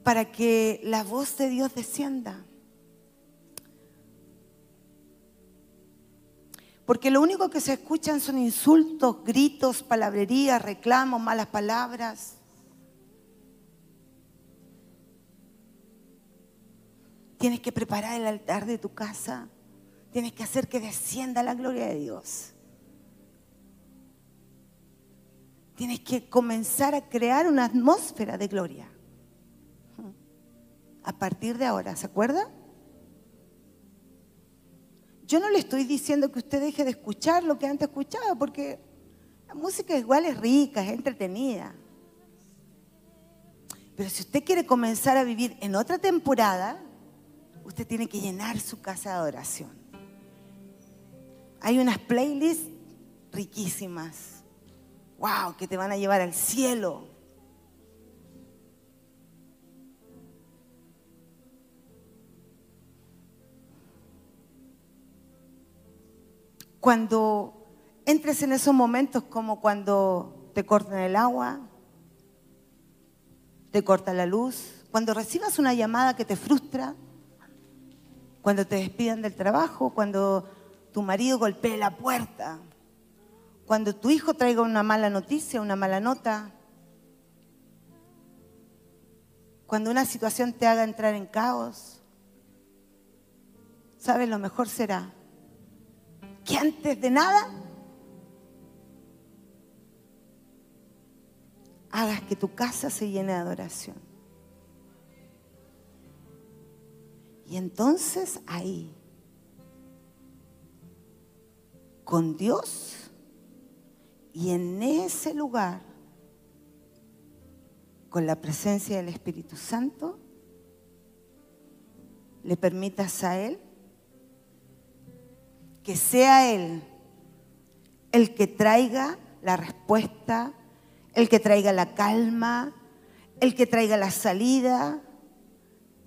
para que la voz de Dios descienda. Porque lo único que se escuchan son insultos, gritos, palabrerías, reclamos, malas palabras. Tienes que preparar el altar de tu casa. Tienes que hacer que descienda la gloria de Dios. Tienes que comenzar a crear una atmósfera de gloria. A partir de ahora, ¿se acuerda? Yo no le estoy diciendo que usted deje de escuchar lo que antes escuchaba, porque la música igual es rica, es entretenida. Pero si usted quiere comenzar a vivir en otra temporada, usted tiene que llenar su casa de adoración. Hay unas playlists riquísimas. ¡Wow! Que te van a llevar al cielo. Cuando entres en esos momentos como cuando te cortan el agua, te corta la luz, cuando recibas una llamada que te frustra, cuando te despidan del trabajo, cuando tu marido golpee la puerta, cuando tu hijo traiga una mala noticia, una mala nota, cuando una situación te haga entrar en caos, ¿sabes? Lo mejor será que antes de nada hagas que tu casa se llene de adoración. Y entonces ahí, con Dios y en ese lugar, con la presencia del Espíritu Santo, le permitas a Él que sea Él el que traiga la respuesta el que traiga la calma, el que traiga la salida,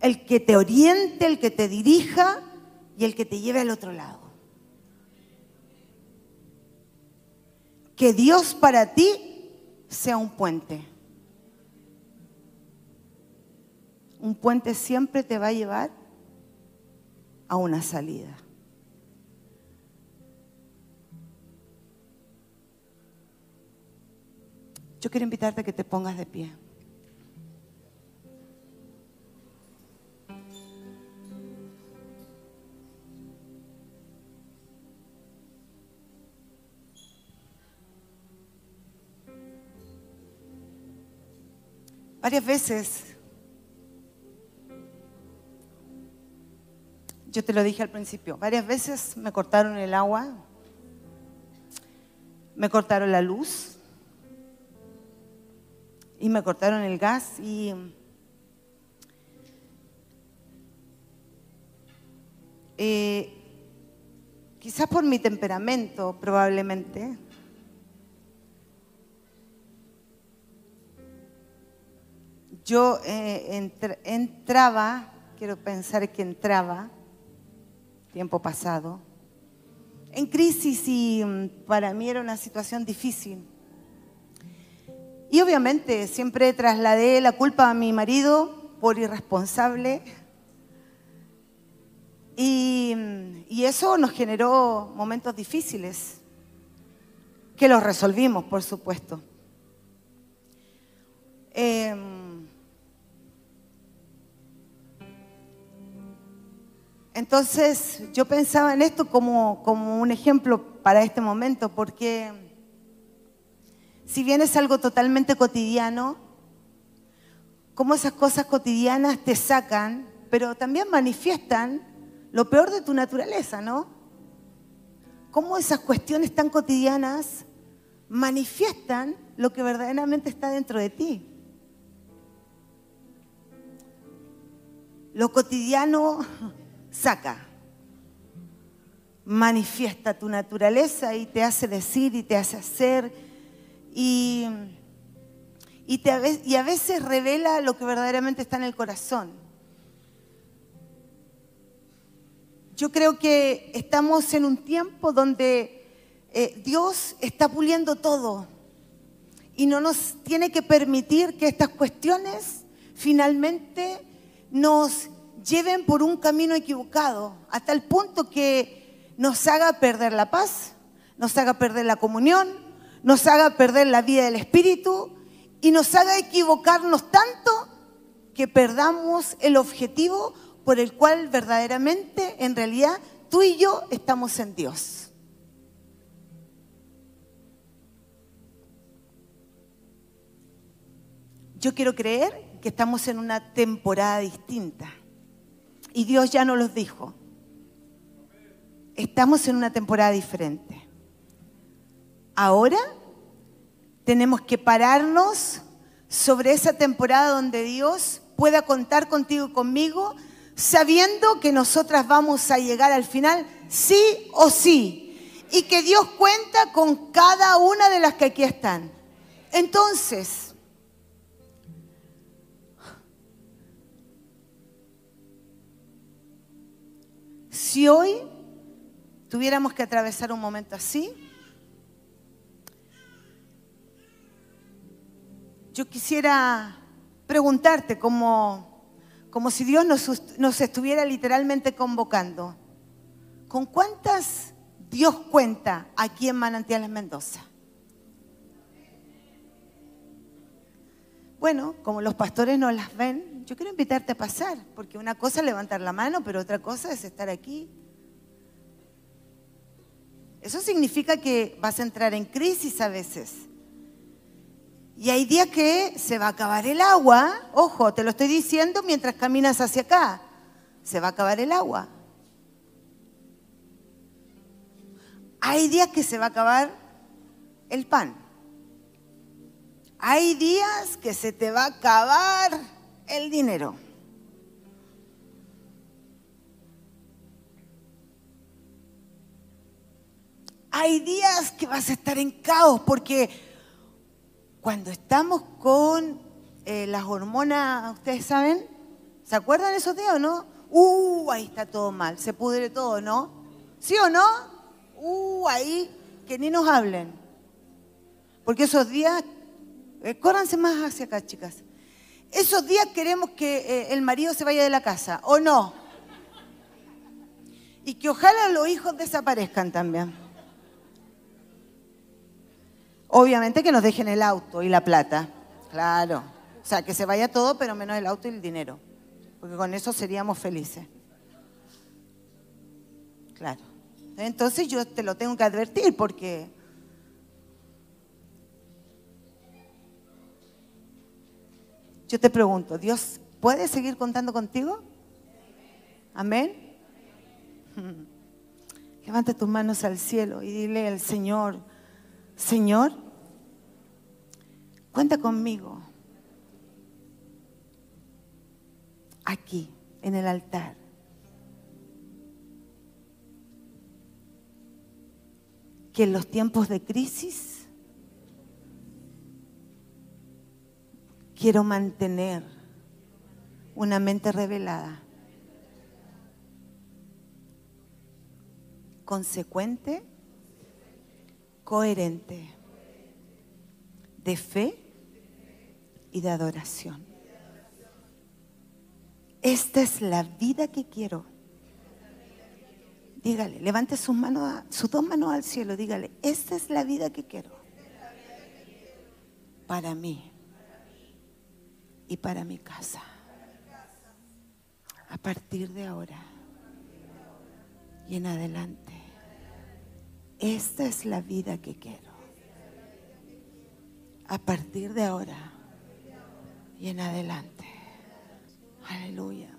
el que te oriente, el que te dirija y el que te lleve al otro lado. Que Dios para ti sea un puente. Un puente siempre te va a llevar a una salida. Yo quiero invitarte a que te pongas de pie. Varias veces, yo te lo dije al principio, varias veces me cortaron el agua, me cortaron la luz, y me cortaron el gas y eh, quizás por mi temperamento probablemente, yo eh, entraba, quiero pensar que entraba, tiempo pasado, en crisis y mm, para mí era una situación difícil. Y obviamente siempre trasladé la culpa a mi marido por irresponsable. Y, eso nos generó momentos difíciles, que los resolvimos, por supuesto. Em, entonces yo pensaba en esto como, como un ejemplo para este momento, porque si bien es algo totalmente cotidiano, cómo esas cosas cotidianas te sacan, pero también manifiestan lo peor de tu naturaleza, ¿no? Cómo esas cuestiones tan cotidianas manifiestan lo que verdaderamente está dentro de ti. Lo cotidiano saca, manifiesta tu naturaleza y te hace decir y te hace hacer y, y, a veces revela lo que verdaderamente está en el corazón. Yo creo que estamos en un tiempo donde eh, Dios está puliendo todo y no nos tiene que permitir que estas cuestiones finalmente nos lleven por un camino equivocado, hasta el punto que nos haga perder la paz, nos haga perder la comunión, nos haga perder la vida del Espíritu y nos haga equivocarnos tanto que perdamos el objetivo por el cual verdaderamente, en realidad, tú y yo estamos en Dios. Yo quiero creer que estamos en una temporada distinta. Y Dios ya nos los dijo. Estamos en una temporada diferente. Ahora tenemos que pararnos sobre esa temporada donde Dios pueda contar contigo y conmigo, sabiendo que nosotras vamos a llegar al final, sí o sí, y que Dios cuenta con cada una de las que aquí están. Entonces, si hoy tuviéramos que atravesar un momento así, yo quisiera preguntarte como, como si Dios nos, nos estuviera literalmente convocando. ¿Con cuántas Dios cuenta aquí en Manantiales Mendoza? Bueno, como los pastores no las ven, yo quiero invitarte a pasar, porque una cosa es levantar la mano, pero otra cosa es estar aquí. Eso significa que vas a entrar en crisis a veces. Y hay días que se va a acabar el agua, ojo, te lo estoy diciendo mientras caminas hacia acá, se va a acabar el agua. Hay días que se va a acabar el pan. Hay días que se te va a acabar el dinero. Hay días que vas a estar en caos porque cuando estamos con eh, las hormonas, ustedes saben, ¿se acuerdan esos días o no? Uh, ahí está todo mal, se pudre todo, ¿no? ¿Sí o no? Uh, ahí que ni nos hablen. Porque esos días, eh, córranse más hacia acá, chicas. Esos días queremos que eh, el marido se vaya de la casa, ¿o no? Y que ojalá los hijos desaparezcan también. Obviamente que nos dejen el auto y la plata, claro. O sea, que se vaya todo, pero menos el auto y el dinero. Porque con eso seríamos felices. Claro. Entonces yo te lo tengo que advertir porque... Yo te pregunto, ¿Dios puede seguir contando contigo? Amén. Levanta tus manos al cielo y dile al Señor, Señor, Cuenta conmigo. Aquí, en el altar. Que en los tiempos de crisis quiero mantener una mente revelada, consecuente, coherente, de fe y de adoración. Esta es la vida que quiero. Dígale, levante sus, manos, sus dos manos al cielo, dígale, esta es la vida que quiero. Para mí y para mi casa. A partir de ahora y en adelante. Esta es la vida que quiero. A partir de ahora y en adelante. Aleluya.